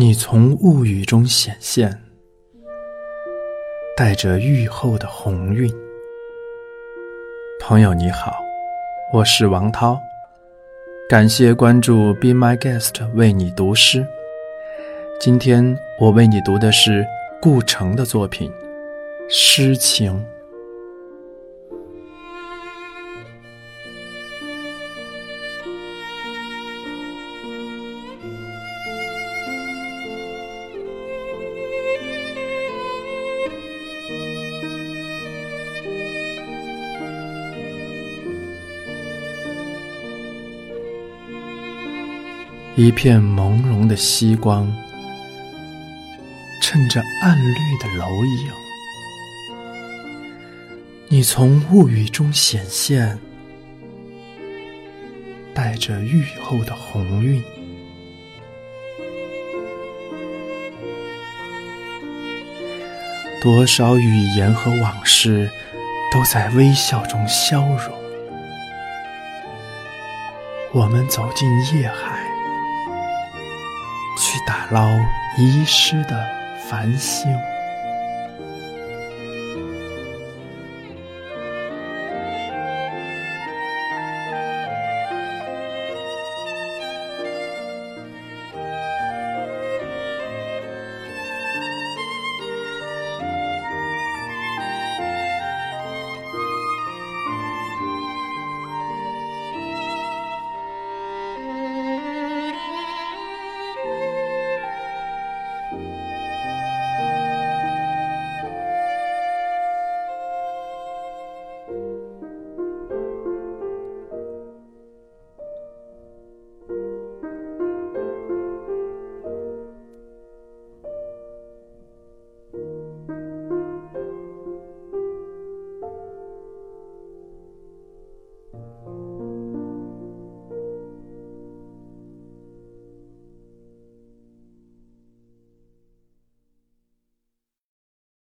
你从雾雨中显现，带着雨后的红晕。朋友你好，我是王涛，感谢关注 Be My Guest 为你读诗。今天我为你读的是顾城的作品《诗情》。一片朦胧的曦光，衬着暗绿的楼影。你从雾雨中显现，带着雨后的红晕。多少语言和往事，都在微笑中消融。我们走进夜海。去打捞遗失的繁星。